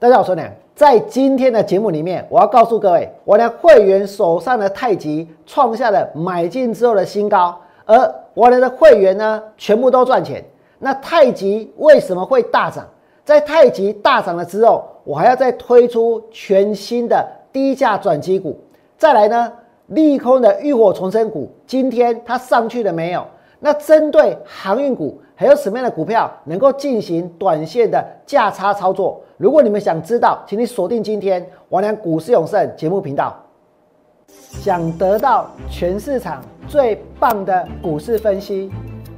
大家好，我是梁。在今天的节目里面，我要告诉各位，我的会员手上的太极创下了买进之后的新高，而我的会员呢，全部都赚钱。那太极为什么会大涨？在太极大涨了之后，我还要再推出全新的低价转机股。再来呢，利空的浴火重生股，今天它上去了没有？那针对航运股，还有什么样的股票能够进行短线的价差操作？如果你们想知道，请你锁定今天王良股市永胜节目频道。想得到全市场最棒的股市分析，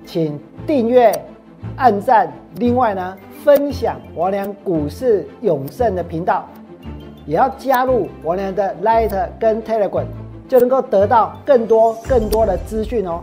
请订阅、按赞，另外呢，分享王良股市永胜的频道，也要加入王良的 Light 跟 Telegram，就能够得到更多更多的资讯哦。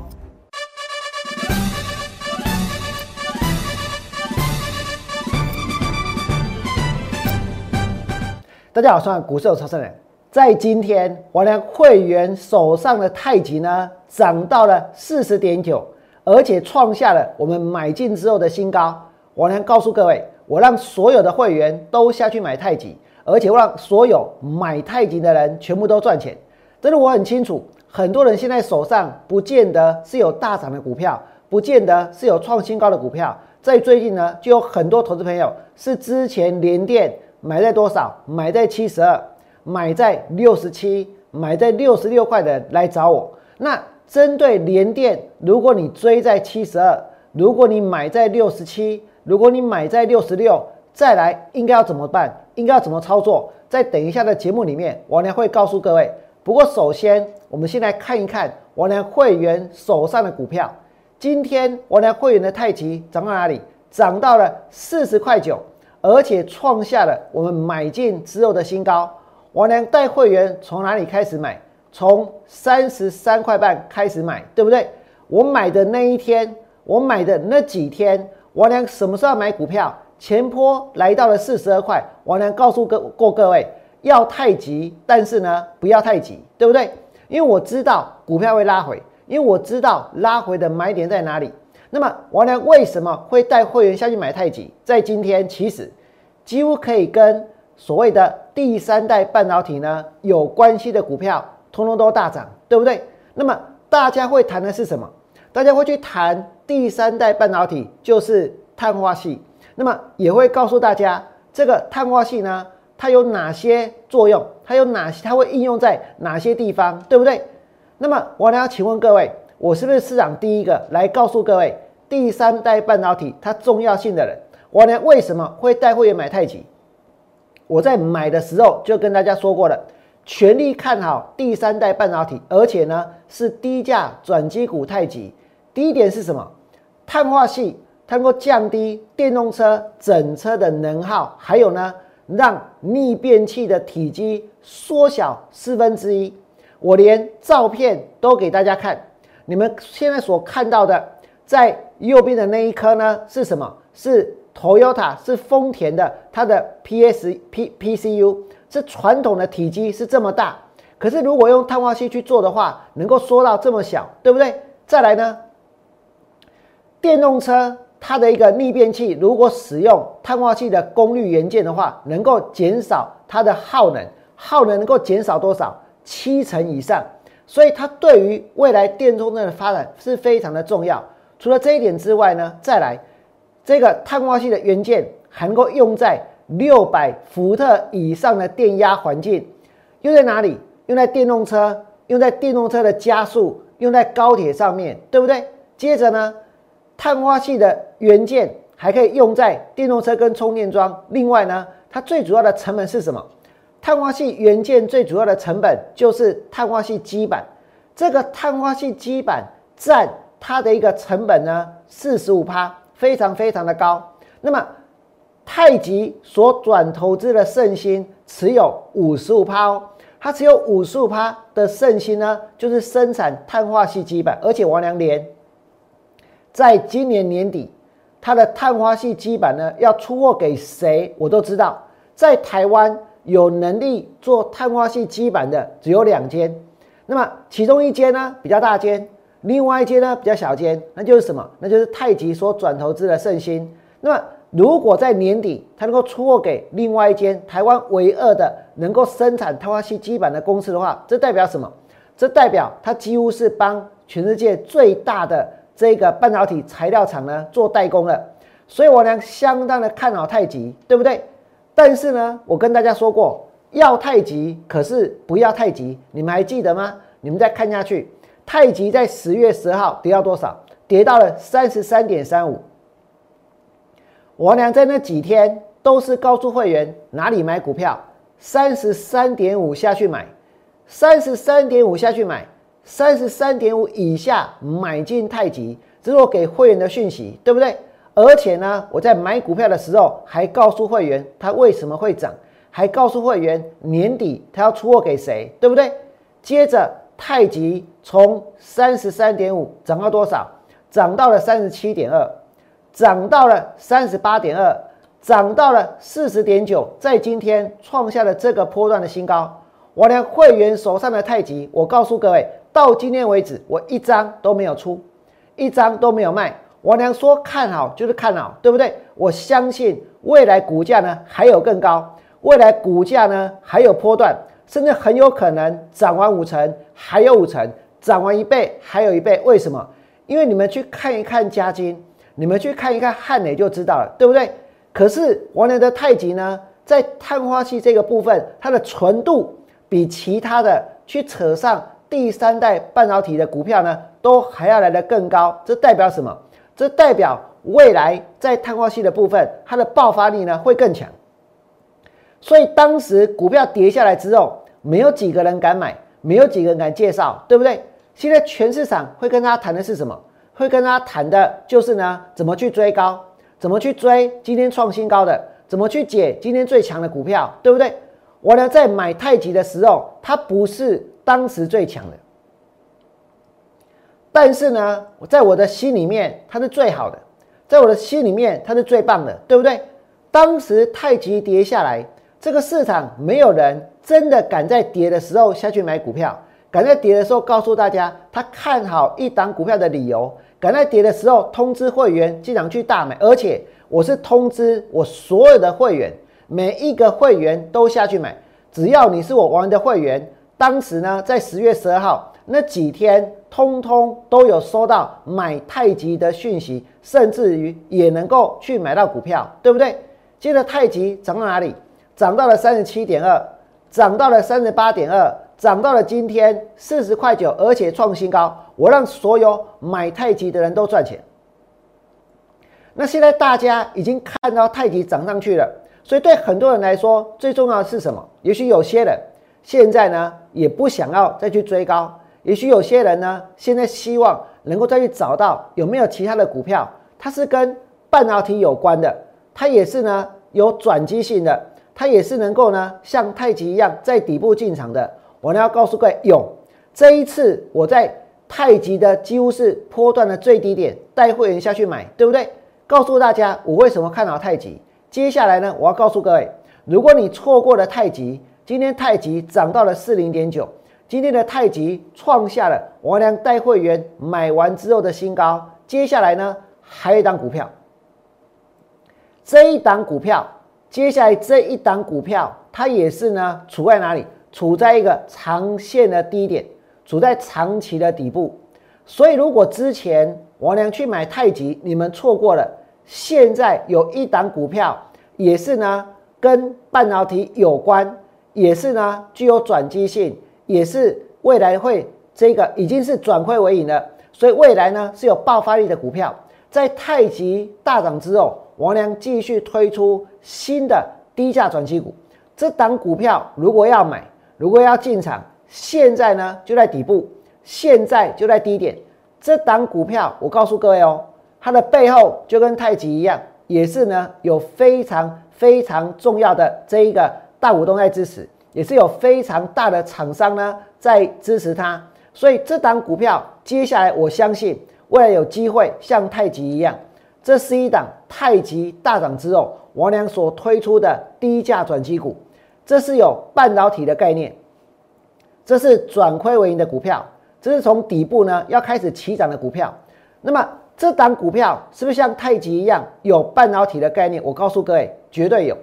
大家好，我是股市有超生人。在今天，我的会员手上的太极呢，涨到了四十点九，而且创下了我们买进之后的新高。我能告诉各位，我让所有的会员都下去买太极，而且我让所有买太极的人全部都赚钱。真的，我很清楚，很多人现在手上不见得是有大涨的股票，不见得是有创新高的股票。在最近呢，就有很多投资朋友是之前连电。买在多少？买在七十二，买在六十七，买在六十六块的来找我。那针对连电，如果你追在七十二，如果你买在六十七，如果你买在六十六，再来应该要怎么办？应该要怎么操作？在等一下的节目里面，王良会告诉各位。不过首先，我们先来看一看王良会员手上的股票。今天王良会员的太极涨到哪里？涨到了四十块九。而且创下了我们买进之后的新高。王良带会员从哪里开始买？从三十三块半开始买，对不对？我买的那一天，我买的那几天，王良什么时候买股票？前坡来到了四十二块，王良告诉各过各位要太急，但是呢不要太急，对不对？因为我知道股票会拉回，因为我知道拉回的买点在哪里。那么王良为什么会带会员下去买太极？在今天其实几乎可以跟所谓的第三代半导体呢有关系的股票，通通都大涨，对不对？那么大家会谈的是什么？大家会去谈第三代半导体，就是碳化系。那么也会告诉大家，这个碳化系呢，它有哪些作用？它有哪些？它会应用在哪些地方？对不对？那么我呢要请问各位。我是不是市场第一个来告诉各位第三代半导体它重要性的人？我呢为什么会带会员买太极？我在买的时候就跟大家说过了，全力看好第三代半导体，而且呢是低价转机股太极。第一点是什么？碳化系它能够降低电动车整车的能耗，还有呢让逆变器的体积缩小四分之一。我连照片都给大家看。你们现在所看到的，在右边的那一颗呢，是什么？是 Toyota，是丰田的，它的 PS P PCU 是传统的体积是这么大，可是如果用碳化硅去做的话，能够缩到这么小，对不对？再来呢，电动车它的一个逆变器，如果使用碳化硅的功率元件的话，能够减少它的耗能，耗能能够减少多少？七成以上。所以它对于未来电动车的发展是非常的重要。除了这一点之外呢，再来这个碳化系的元件还能够用在六百伏特以上的电压环境，用在哪里？用在电动车，用在电动车的加速，用在高铁上面，对不对？接着呢，碳化系的元件还可以用在电动车跟充电桩。另外呢，它最主要的成本是什么？碳化系元件最主要的成本就是碳化系基板，这个碳化系基板占它的一个成本呢，四十五趴，非常非常的高。那么太极所转投资的圣芯持有五十五趴哦，它持有五十五趴的圣芯呢，就是生产碳化系基板，而且王良联在今年年底，它的碳化系基板呢要出货给谁，我都知道，在台湾。有能力做碳化系基板的只有两间，那么其中一间呢比较大间，另外一间呢比较小间，那就是什么？那就是太极所转投资的圣芯。那么如果在年底它能够出货给另外一间台湾唯二的能够生产碳化系基板的公司的话，这代表什么？这代表它几乎是帮全世界最大的这个半导体材料厂呢做代工了。所以我呢相当的看好太极，对不对？但是呢，我跟大家说过，要太极，可是不要太极，你们还记得吗？你们再看下去，太极在十月十号跌到多少？跌到了三十三点三五。我俩在那几天都是告诉会员哪里买股票，三十三点五下去买，三十三点五下去买，三十三点五以下买进太极，这是我给会员的讯息，对不对？而且呢，我在买股票的时候还告诉会员它为什么会涨，还告诉会员年底它要出货给谁，对不对？接着太极从三十三点五涨到多少？涨到了三十七点二。涨到了三十八点二，涨到了四十点九，在今天创下了这个波段的新高。我连会员手上的太极，我告诉各位，到今天为止，我一张都没有出，一张都没有卖。我娘说看好就是看好，对不对？我相信未来股价呢还有更高，未来股价呢还有波段，甚至很有可能涨完五成还有五成，涨完一倍还有一倍。为什么？因为你们去看一看加金。你们去看一看汉磊就知道了，对不对？可是王良的太极呢，在碳化系这个部分，它的纯度比其他的去扯上第三代半导体的股票呢，都还要来得更高。这代表什么？这代表未来在碳化系的部分，它的爆发力呢会更强。所以当时股票跌下来之后，没有几个人敢买，没有几个人敢介绍，对不对？现在全市场会跟他谈的是什么？会跟他谈的就是呢，怎么去追高，怎么去追今天创新高的，怎么去解今天最强的股票，对不对？我呢在买太极的时候，它不是当时最强的，但是呢，我在我的心里面它是最好的，在我的心里面它是最棒的，对不对？当时太极跌下来，这个市场没有人真的敢在跌的时候下去买股票，敢在跌的时候告诉大家他看好一档股票的理由。敢在跌的时候通知会员经常去大买，而且我是通知我所有的会员，每一个会员都下去买。只要你是我玩的会员，当时呢在十月十二号那几天，通通都有收到买太极的讯息，甚至于也能够去买到股票，对不对？接着太极涨到哪里？涨到了三十七点二，涨到了三十八点二。涨到了今天四十块九，而且创新高，我让所有买太极的人都赚钱。那现在大家已经看到太极涨上去了，所以对很多人来说，最重要的是什么？也许有些人现在呢也不想要再去追高，也许有些人呢现在希望能够再去找到有没有其他的股票，它是跟半导体有关的，它也是呢有转机性的，它也是能够呢像太极一样在底部进场的。我呢要告诉各位，有这一次我在太极的几乎是波段的最低点带会员下去买，对不对？告诉大家我为什么看好太极。接下来呢，我要告诉各位，如果你错过了太极，今天太极涨到了四零点九，今天的太极创下了王良带会员买完之后的新高。接下来呢，还有一档股票，这一档股票，接下来这一档股票，它也是呢处在哪里？处在一个长线的低点，处在长期的底部，所以如果之前王良去买太极，你们错过了。现在有一档股票也是呢，跟半导体有关，也是呢具有转机性，也是未来会这个已经是转亏为盈了，所以未来呢是有爆发力的股票。在太极大涨之后，王良继续推出新的低价转机股，这档股票如果要买。如果要进场，现在呢就在底部，现在就在低点。这档股票，我告诉各位哦，它的背后就跟太极一样，也是呢有非常非常重要的这一个大股东在支持，也是有非常大的厂商呢在支持它。所以这档股票接下来我相信未来有机会像太极一样，这是一档太极大涨之后，王良所推出的低价转机股。这是有半导体的概念，这是转亏为盈的股票，这是从底部呢要开始起涨的股票。那么这档股票是不是像太极一样有半导体的概念？我告诉各位，绝对有。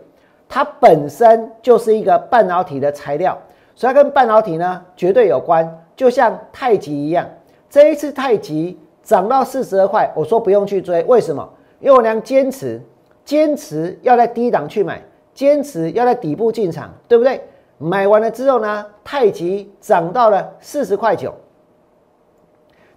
它本身就是一个半导体的材料，所以它跟半导体呢绝对有关。就像太极一样，这一次太极涨到四十二块，我说不用去追，为什么？因为我娘坚持，坚持要在低档去买，坚持要在底部进场，对不对？买完了之后呢，太极涨到了四十块九。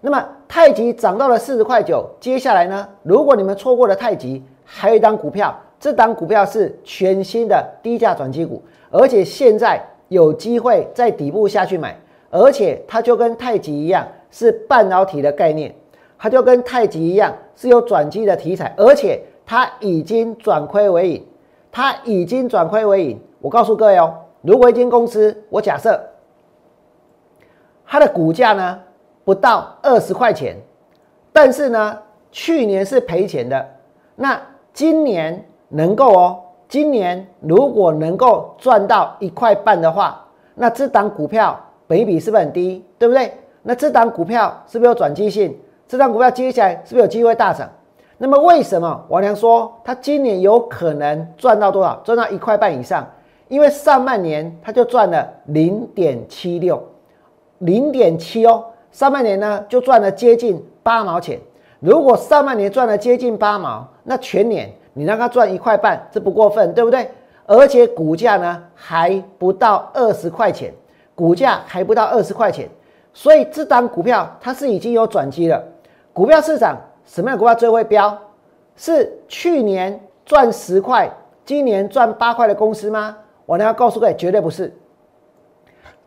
那么太极涨到了四十块九，接下来呢？如果你们错过了太极，还有一档股票，这档股票是全新的低价转机股，而且现在有机会在底部下去买，而且它就跟太极一样是半导体的概念，它就跟太极一样是有转机的题材，而且它已经转亏为盈，它已经转亏为盈。我告诉各位哦，如果一间公司，我假设它的股价呢？不到二十块钱，但是呢，去年是赔钱的。那今年能够哦，今年如果能够赚到一块半的话，那这档股票本比是不是很低？对不对？那这档股票是不是有转机性？这档股票接下来是不是有机会大涨？那么为什么王良说他今年有可能赚到多少？赚到一块半以上？因为上半年他就赚了零点七六，零点七哦。上半年呢，就赚了接近八毛钱。如果上半年赚了接近八毛，那全年你让他赚一块半，这不过分，对不对？而且股价呢还不到二十块钱，股价还不到二十块钱，所以这档股票它是已经有转机了。股票市场什么样股票最会飙？是去年赚十块，今年赚八块的公司吗？我呢要告诉各位，绝对不是。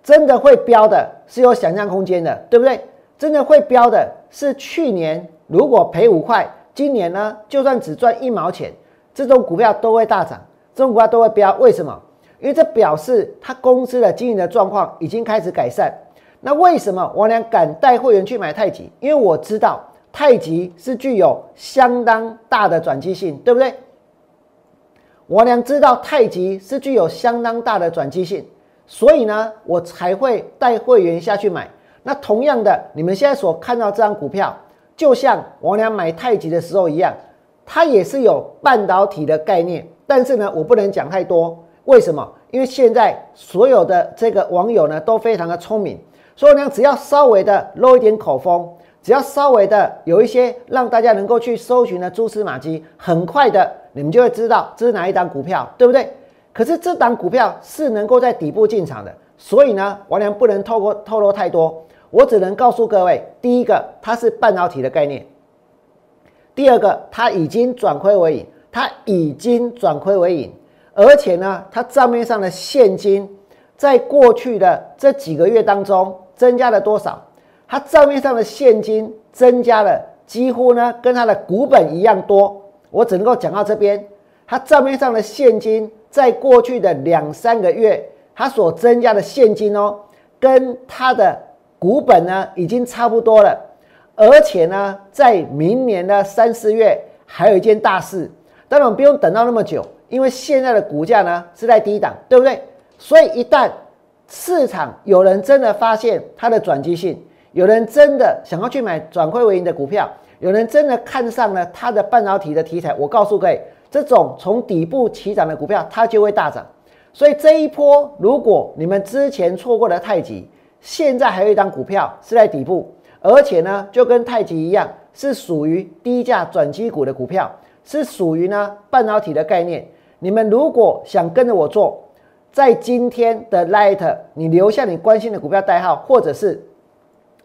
真的会飙的是有想象空间的，对不对？真的会飙的是去年如果赔五块，今年呢就算只赚一毛钱，这种股票都会大涨，这种股票都会飙。为什么？因为这表示他公司的经营的状况已经开始改善。那为什么我俩敢带会员去买太极？因为我知道太极是具有相当大的转机性，对不对？我俩知道太极是具有相当大的转机性。所以呢，我才会带会员下去买。那同样的，你们现在所看到这张股票，就像王良买太极的时候一样，它也是有半导体的概念。但是呢，我不能讲太多。为什么？因为现在所有的这个网友呢，都非常的聪明，所以呢，只要稍微的露一点口风，只要稍微的有一些让大家能够去搜寻的蛛丝马迹，很快的，你们就会知道这是哪一档股票，对不对？可是这档股票是能够在底部进场的，所以呢，王良不能透过透露太多，我只能告诉各位：第一个，它是半导体的概念；第二个，它已经转亏为盈，它已经转亏为盈，而且呢，它账面上的现金在过去的这几个月当中增加了多少？它账面上的现金增加了几乎呢跟它的股本一样多。我只能够讲到这边，它账面上的现金。在过去的两三个月，它所增加的现金哦，跟它的股本呢已经差不多了。而且呢，在明年的三四月还有一件大事，当然我们不用等到那么久，因为现在的股价呢是在低档，对不对？所以一旦市场有人真的发现它的转机性，有人真的想要去买转亏为盈的股票，有人真的看上了它的半导体的题材，我告诉各位。这种从底部起涨的股票，它就会大涨。所以这一波，如果你们之前错过了太极，现在还有一张股票是在底部，而且呢，就跟太极一样，是属于低价转机股的股票，是属于呢半导体的概念。你们如果想跟着我做，在今天的 Light，你留下你关心的股票代号，或者是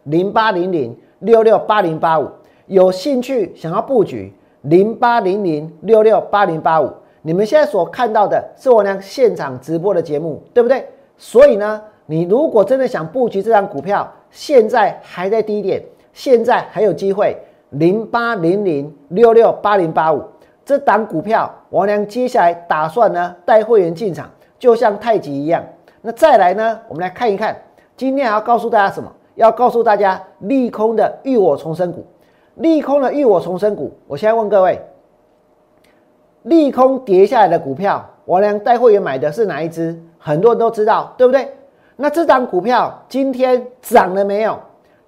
零八零零六六八零八五，有兴趣想要布局。零八零零六六八零八五，你们现在所看到的是我俩现场直播的节目，对不对？所以呢，你如果真的想布局这张股票，现在还在低点，现在还有机会。零八零零六六八零八五这档股票，王良接下来打算呢带会员进场，就像太极一样。那再来呢，我们来看一看，今天还要告诉大家什么？要告诉大家利空的浴火重生股。利空的浴火重生股，我现在问各位：利空跌下来的股票，我俩带会员买的是哪一只？很多人都知道，对不对？那这张股票今天涨了没有？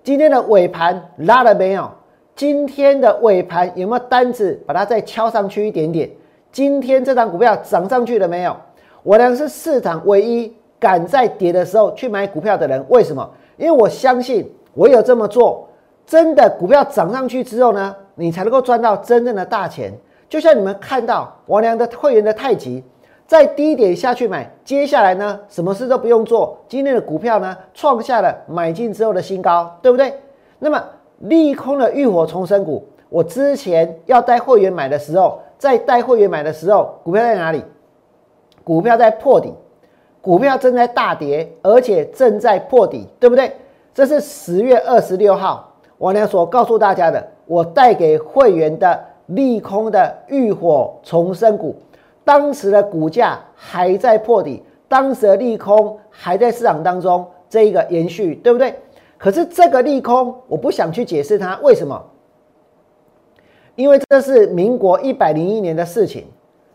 今天的尾盘拉了没有？今天的尾盘有没有单子把它再敲上去一点点？今天这张股票涨上去了没有？我呢是市场唯一敢在跌的时候去买股票的人。为什么？因为我相信，唯有这么做，真的股票涨上去之后呢，你才能够赚到真正的大钱。就像你们看到王良的会员的太极，在低点下去买，接下来呢，什么事都不用做，今天的股票呢，创下了买进之后的新高，对不对？那么利空的浴火重生股，我之前要带会员买的时候。在带会员买的时候，股票在哪里？股票在破底，股票正在大跌，而且正在破底，对不对？这是十月二十六号，我呢所告诉大家的，我带给会员的利空的浴火重生股，当时的股价还在破底，当时的利空还在市场当中，这一个延续，对不对？可是这个利空，我不想去解释它为什么。因为这是民国一百零一年的事情，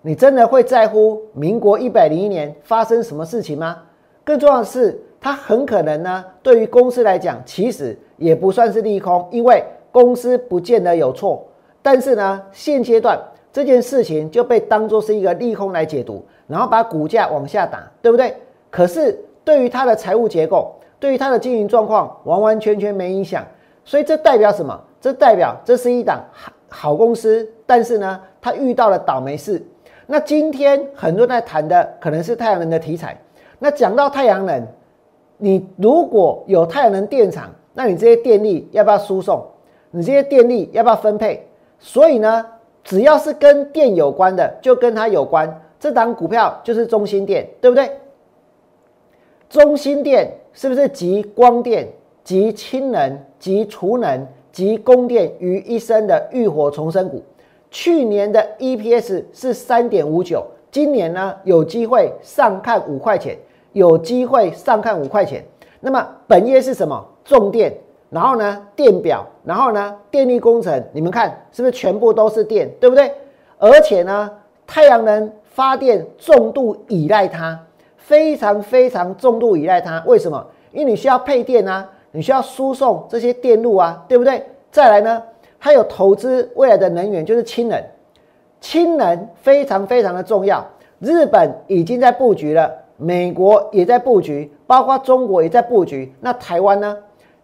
你真的会在乎民国一百零一年发生什么事情吗？更重要的是，它很可能呢，对于公司来讲，其实也不算是利空，因为公司不见得有错。但是呢，现阶段这件事情就被当作是一个利空来解读，然后把股价往下打，对不对？可是对于它的财务结构，对于它的经营状况，完完全全没影响。所以这代表什么？这代表这是一档。好好公司，但是呢，它遇到了倒霉事。那今天很多人在谈的可能是太阳能的题材。那讲到太阳能，你如果有太阳能电厂，那你这些电力要不要输送？你这些电力要不要分配？所以呢，只要是跟电有关的，就跟它有关。这档股票就是中心电，对不对？中心电是不是集光电、集氢能、集储能？集供电于一身的浴火重生股，去年的 EPS 是三点五九，今年呢有机会上看五块钱，有机会上看五块钱。那么本业是什么？重电，然后呢电表，然后呢电力工程，你们看是不是全部都是电，对不对？而且呢太阳能发电重度依赖它，非常非常重度依赖它。为什么？因为你需要配电啊。你需要输送这些电路啊，对不对？再来呢，它有投资未来的能源，就是氢能。氢能非常非常的重要，日本已经在布局了，美国也在布局，包括中国也在布局。那台湾呢？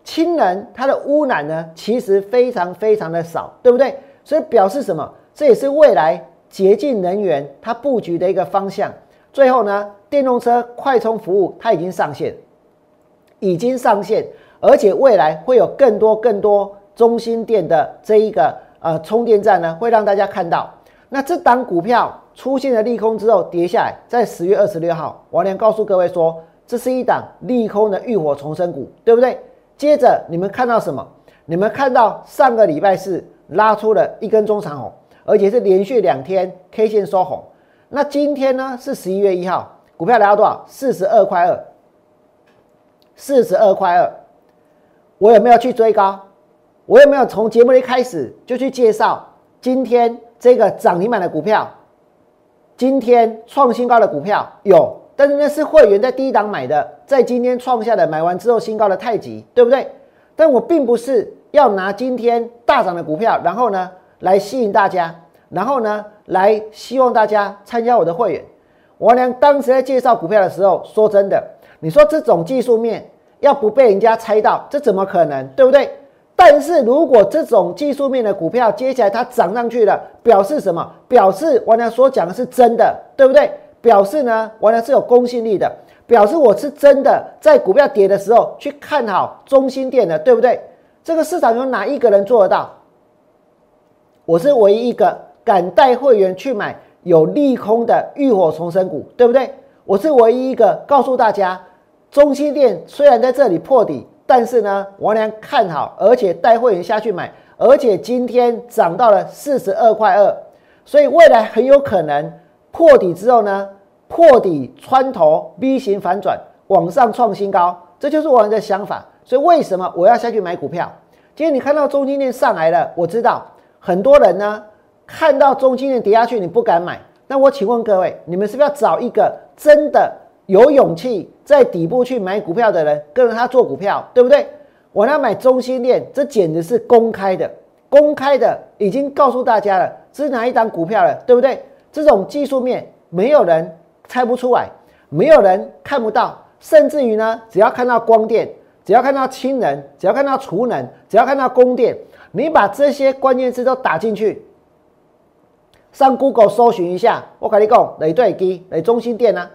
氢能它的污染呢，其实非常非常的少，对不对？所以表示什么？这也是未来洁净能源它布局的一个方向。最后呢，电动车快充服务它已经上线，已经上线。而且未来会有更多更多中心店的这一个呃充电站呢，会让大家看到。那这档股票出现了利空之后跌下来，在十月二十六号，王良告诉各位说，这是一档利空的浴火重生股，对不对？接着你们看到什么？你们看到上个礼拜四拉出了一根中长红，而且是连续两天 K 线收红。那今天呢是十一月一号，股票来到多少？四十二块二，四十二块二。我有没有去追高？我有没有从节目一开始就去介绍今天这个涨停板的股票？今天创新高的股票有，但是那是会员在第一档买的，在今天创下的买完之后新高的太极，对不对？但我并不是要拿今天大涨的股票，然后呢来吸引大家，然后呢来希望大家参加我的会员。王良当时在介绍股票的时候，说真的，你说这种技术面。要不被人家猜到，这怎么可能，对不对？但是如果这种技术面的股票接下来它涨上去了，表示什么？表示王良所讲的是真的，对不对？表示呢，王良是有公信力的，表示我是真的在股票跌的时候去看好中心店的，对不对？这个市场有哪一个人做得到？我是唯一一个敢带会员去买有利空的浴火重生股，对不对？我是唯一一个告诉大家。中心店虽然在这里破底，但是呢，王良看好，而且带会员下去买，而且今天涨到了四十二块二，所以未来很有可能破底之后呢，破底穿头 V 型反转往上创新高，这就是我的想法。所以为什么我要下去买股票？今天你看到中心链上来了，我知道很多人呢看到中心链跌下去，你不敢买。那我请问各位，你们是不是要找一个真的？有勇气在底部去买股票的人，跟着他做股票，对不对？我要买中心链，这简直是公开的，公开的已经告诉大家了，这是哪一档股票了，对不对？这种技术面没有人猜不出来，没有人看不到，甚至于呢，只要看到光电，只要看到氢能，只要看到储能，只要看到供电，你把这些关键字都打进去，上 Google 搜寻一下，我跟你讲，雷对基，雷中心店呢。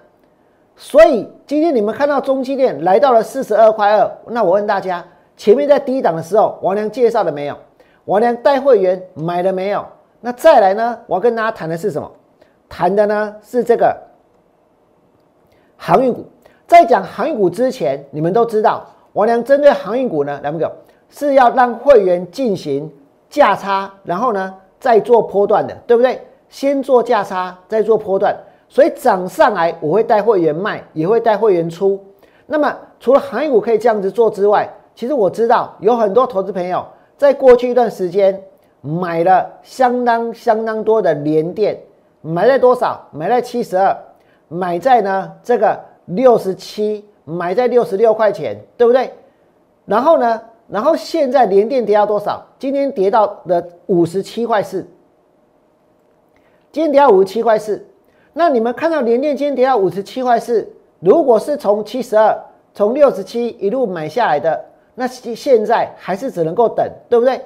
所以今天你们看到中心店来到了四十二块二，那我问大家，前面在低档的时候，王良介绍了没有？王良带会员买了没有？那再来呢？我要跟大家谈的是什么？谈的呢是这个航运股。在讲航运股之前，你们都知道，王良针对航运股呢，两个是要让会员进行价差，然后呢再做波段的，对不对？先做价差，再做波段。所以涨上来，我会带会员卖，也会带会员出。那么除了航运股可以这样子做之外，其实我知道有很多投资朋友在过去一段时间买了相当相当多的联电，买在多少？买在七十二，买在呢这个六十七，买在六十六块钱，对不对？然后呢，然后现在联电跌到多少？今天跌到了五十七块四，今天跌到五十七块四。那你们看到连电今天跌到五十七块四，如果是从七十二、从六十七一路买下来的，那现在还是只能够等，对不对？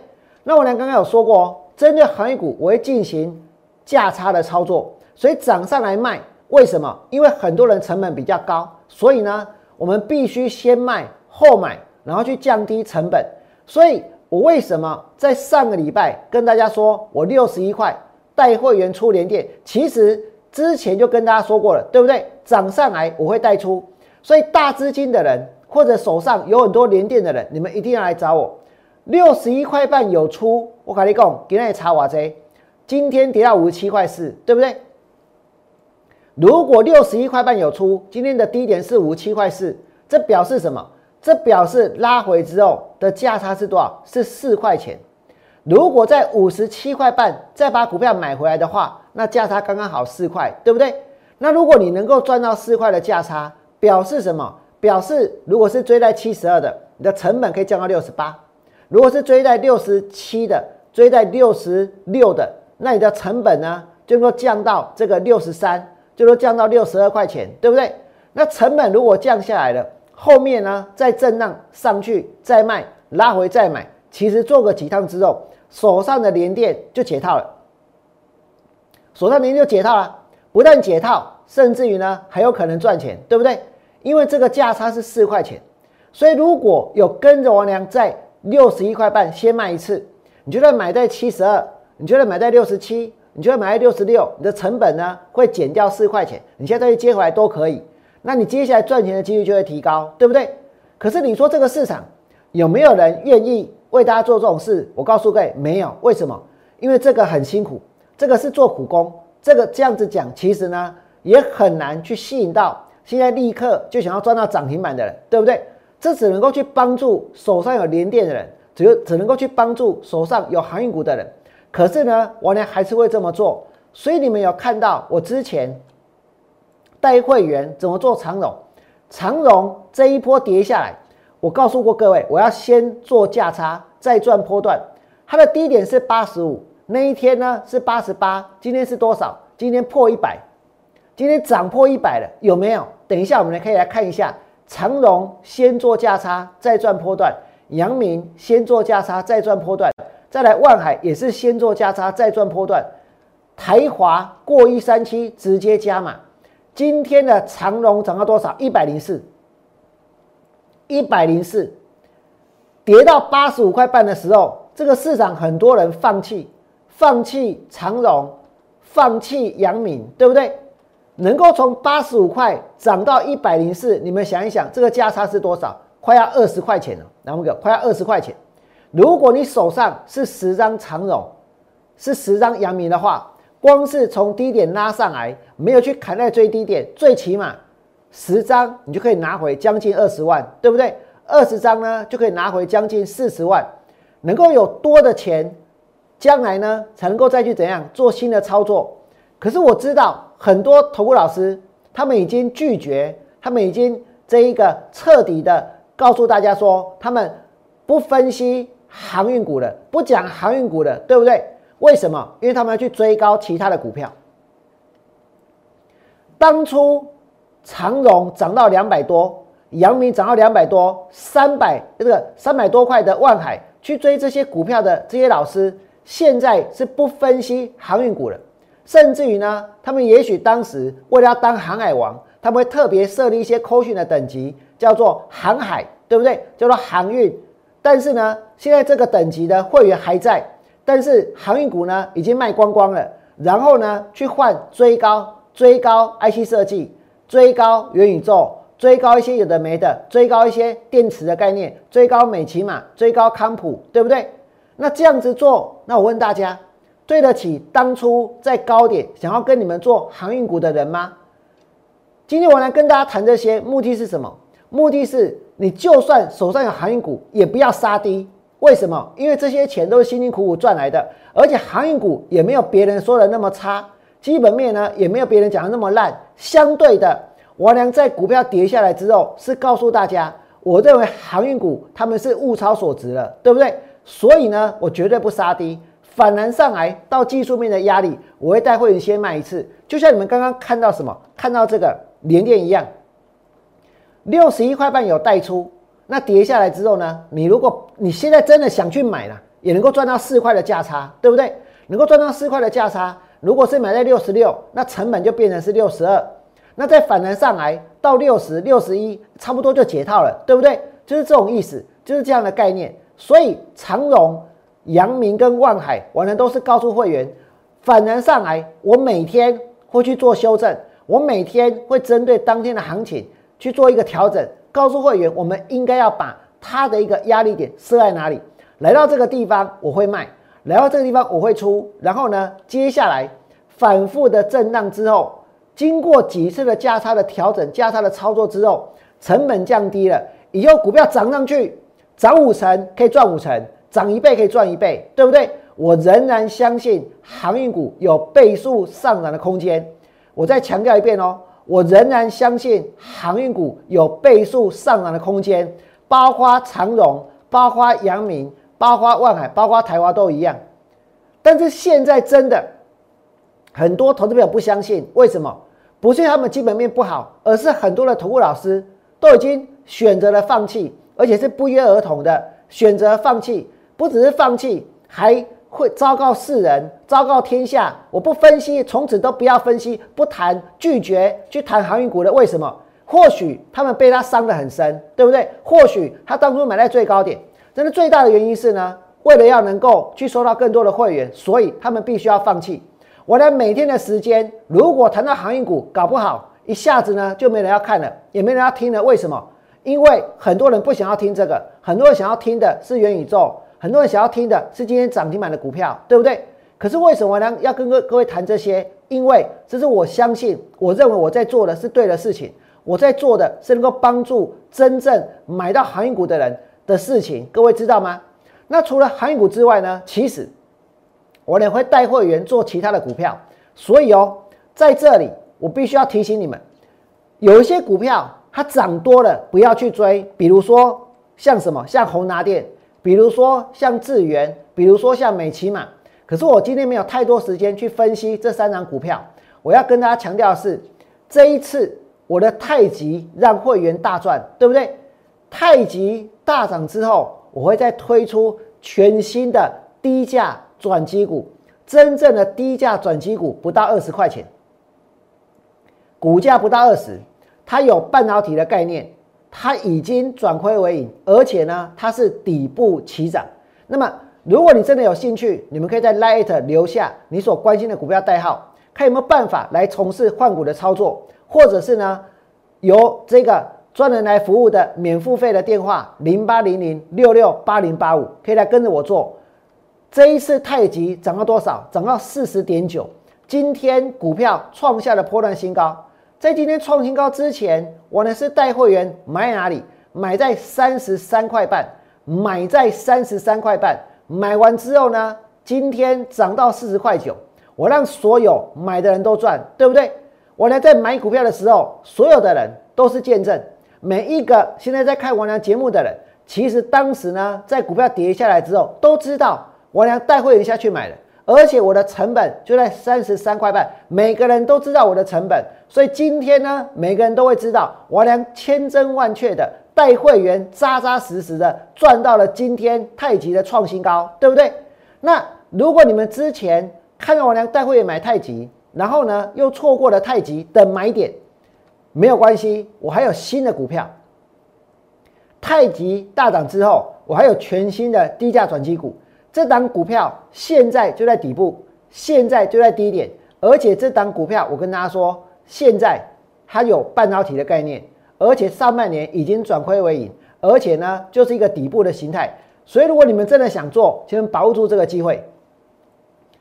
那我俩刚刚有说过哦，针对行业股我会进行价差的操作，所以涨上来卖，为什么？因为很多人成本比较高，所以呢，我们必须先卖后买，然后去降低成本。所以我为什么在上个礼拜跟大家说我六十一块带会员出连电，其实。之前就跟大家说过了，对不对？涨上来我会带出，所以大资金的人或者手上有很多连电的人，你们一定要来找我。六十一块半有出，我跟你讲，给你查我这，今天跌到五十七块四，对不对？如果六十一块半有出，今天的低点是五十七块四，这表示什么？这表示拉回之后的价差是多少？是四块钱。如果在五十七块半再把股票买回来的话，那价差刚刚好四块，对不对？那如果你能够赚到四块的价差，表示什么？表示如果是追在七十二的，你的成本可以降到六十八；如果是追在六十七的，追在六十六的，那你的成本呢，就能够降到这个六十三，就能降到六十二块钱，对不对？那成本如果降下来了，后面呢再震荡上去，再卖，拉回再买，其实做个几趟之后。手上的连电就解套了，手上连就解套了，不但解套，甚至于呢还有可能赚钱，对不对？因为这个价差是四块钱，所以如果有跟着王良在六十一块半先卖一次，你觉得买在七十二，你觉得买在六十七，你觉得买在六十六，你的成本呢会减掉四块钱，你现在去接回来都可以，那你接下来赚钱的几率就会提高，对不对？可是你说这个市场有没有人愿意？为大家做这种事，我告诉各位，没有为什么？因为这个很辛苦，这个是做苦工，这个这样子讲，其实呢也很难去吸引到现在立刻就想要赚到涨停板的人，对不对？这只能够去帮助手上有连电的人，只有只能够去帮助手上有航运股的人。可是呢，我呢还是会这么做。所以你们有看到我之前带会员怎么做长融，长融这一波跌下来。我告诉过各位，我要先做价差，再赚波段。它的低点是八十五，那一天呢是八十八，今天是多少？今天破一百，今天涨破一百了，有没有？等一下我们来可以来看一下，长荣先做价差，再赚波段；阳明先做价差，再赚波段；再来万海也是先做价差，再赚波段；台华过一三七直接加码。今天的长荣涨到多少？一百零四。一百零四跌到八十五块半的时候，这个市场很多人放弃，放弃长荣，放弃阳明，对不对？能够从八十五块涨到一百零四，你们想一想，这个价差是多少？快要二十块钱了，哪个？快要二十块钱。如果你手上是十张长荣，是十张阳明的话，光是从低点拉上来，没有去砍在最低点，最起码。十张你就可以拿回将近二十万，对不对？二十张呢就可以拿回将近四十万，能够有多的钱，将来呢才能够再去怎样做新的操作。可是我知道很多投顾老师，他们已经拒绝，他们已经这一个彻底的告诉大家说，他们不分析航运股的，不讲航运股的，对不对？为什么？因为他们要去追高其他的股票。当初长荣涨到两百多，阳明涨到两百多，三百这个三百多块的万海去追这些股票的这些老师，现在是不分析航运股了，甚至于呢，他们也许当时为了要当航海王，他们会特别设立一些扣讯的等级，叫做航海，对不对？叫做航运。但是呢，现在这个等级的会员还在，但是航运股呢已经卖光光了，然后呢去换追高。追高 IC 设计，追高元宇宙，追高一些有的没的，追高一些电池的概念，追高美骑马，追高康普，对不对？那这样子做，那我问大家，对得起当初在高点想要跟你们做航运股的人吗？今天我来跟大家谈这些，目的是什么？目的是你就算手上有航运股，也不要杀低。为什么？因为这些钱都是辛辛苦苦赚来的，而且航运股也没有别人说的那么差。基本面呢也没有别人讲的那么烂，相对的，王良在股票跌下来之后是告诉大家，我认为航运股他们是物超所值了，对不对？所以呢，我绝对不杀低，反弹上来到技术面的压力，我会带会员先卖一次，就像你们刚刚看到什么，看到这个连电一样，六十一块半有带出，那跌下来之后呢，你如果你现在真的想去买了，也能够赚到四块的价差，对不对？能够赚到四块的价差。如果是买在六十六，那成本就变成是六十二，那再反弹上来到六十六十一，差不多就解套了，对不对？就是这种意思，就是这样的概念。所以长荣、阳明跟万海，我呢都是告诉会员，反弹上来，我每天会去做修正，我每天会针对当天的行情去做一个调整，告诉会员，我们应该要把它的一个压力点设在哪里，来到这个地方我会卖。来到这个地方我会出，然后呢，接下来反复的震荡之后，经过几次的价差的调整、价差的操作之后，成本降低了，以后股票涨上去，涨五成可以赚五成，涨一倍可以赚一倍，对不对？我仍然相信航运股有倍数上涨的空间。我再强调一遍哦，我仍然相信航运股有倍数上涨的空间，包括长荣，包括阳明。包括万海，包括台华都一样，但是现在真的很多投资朋友不相信，为什么？不是他们基本面不好，而是很多的投顾老师都已经选择了放弃，而且是不约而同的选择放弃，不只是放弃，还会昭告世人，昭告天下，我不分析，从此都不要分析，不谈，拒绝去谈航运股的，为什么？或许他们被他伤得很深，对不对？或许他当初买在最高点。真的最大的原因是呢，为了要能够去收到更多的会员，所以他们必须要放弃。我呢每天的时间，如果谈到航运股，搞不好一下子呢就没人要看了，也没人要听了。为什么？因为很多人不想要听这个，很多人想要听的是元宇宙，很多人想要听的是今天涨停板的股票，对不对？可是为什么呢？要跟各各位谈这些？因为这是我相信，我认为我在做的是对的事情，我在做的是能够帮助真正买到航运股的人。的事情，各位知道吗？那除了航运股之外呢？其实我也会带会员做其他的股票，所以哦，在这里我必须要提醒你们，有一些股票它涨多了不要去追，比如说像什么，像宏达电，比如说像智源，比如说像美骑马。可是我今天没有太多时间去分析这三张股票，我要跟大家强调的是，这一次我的太极让会员大赚，对不对？太极大涨之后，我会再推出全新的低价转机股。真正的低价转机股不到二十块钱，股价不到二十，它有半导体的概念，它已经转亏为盈，而且呢，它是底部起涨。那么，如果你真的有兴趣，你们可以在 Light 留下你所关心的股票代号，看有没有办法来从事换股的操作，或者是呢，由这个。专人来服务的免付费的电话零八零零六六八零八五，可以来跟着我做。这一次太极涨到多少？涨到四十点九。今天股票创下了破断新高。在今天创新高之前，我呢是带会员买哪里？买在三十三块半，买在三十三块半。买完之后呢，今天涨到四十块九，我让所有买的人都赚，对不对？我呢在买股票的时候，所有的人都是见证。每一个现在在看王良节目的人，其实当时呢，在股票跌下来之后，都知道王良带会员下去买了，而且我的成本就在三十三块半，每个人都知道我的成本，所以今天呢，每个人都会知道王良千真万确的带会员扎扎实实的赚到了今天太极的创新高，对不对？那如果你们之前看到王良带会员买太极，然后呢又错过了太极的买点，没有关系，我还有新的股票。太极大涨之后，我还有全新的低价转机股，这档股票现在就在底部，现在就在低点，而且这档股票我跟大家说，现在它有半导体的概念，而且上半年已经转亏为盈，而且呢就是一个底部的形态，所以如果你们真的想做，请把握住这个机会，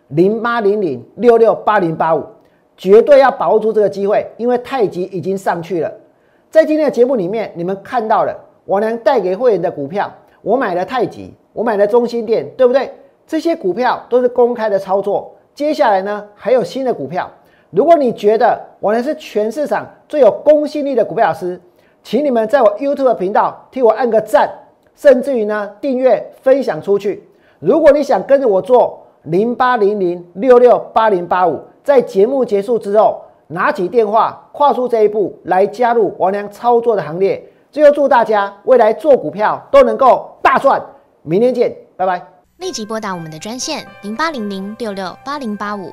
零八零零六六八零八五，绝对要把握住这个机会，因为太极已经上去了，在今天的节目里面，你们看到了。我能带给会员的股票，我买了太极，我买了中心店，对不对？这些股票都是公开的操作。接下来呢，还有新的股票。如果你觉得我能是全市场最有公信力的股票老师，请你们在我 YouTube 频道替我按个赞，甚至于呢订阅分享出去。如果你想跟着我做零八零零六六八零八五，在节目结束之后拿起电话，跨出这一步来加入王良操作的行列。最后祝大家未来做股票都能够大赚，明天见，拜拜。立即拨打我们的专线零八零零六六八零八五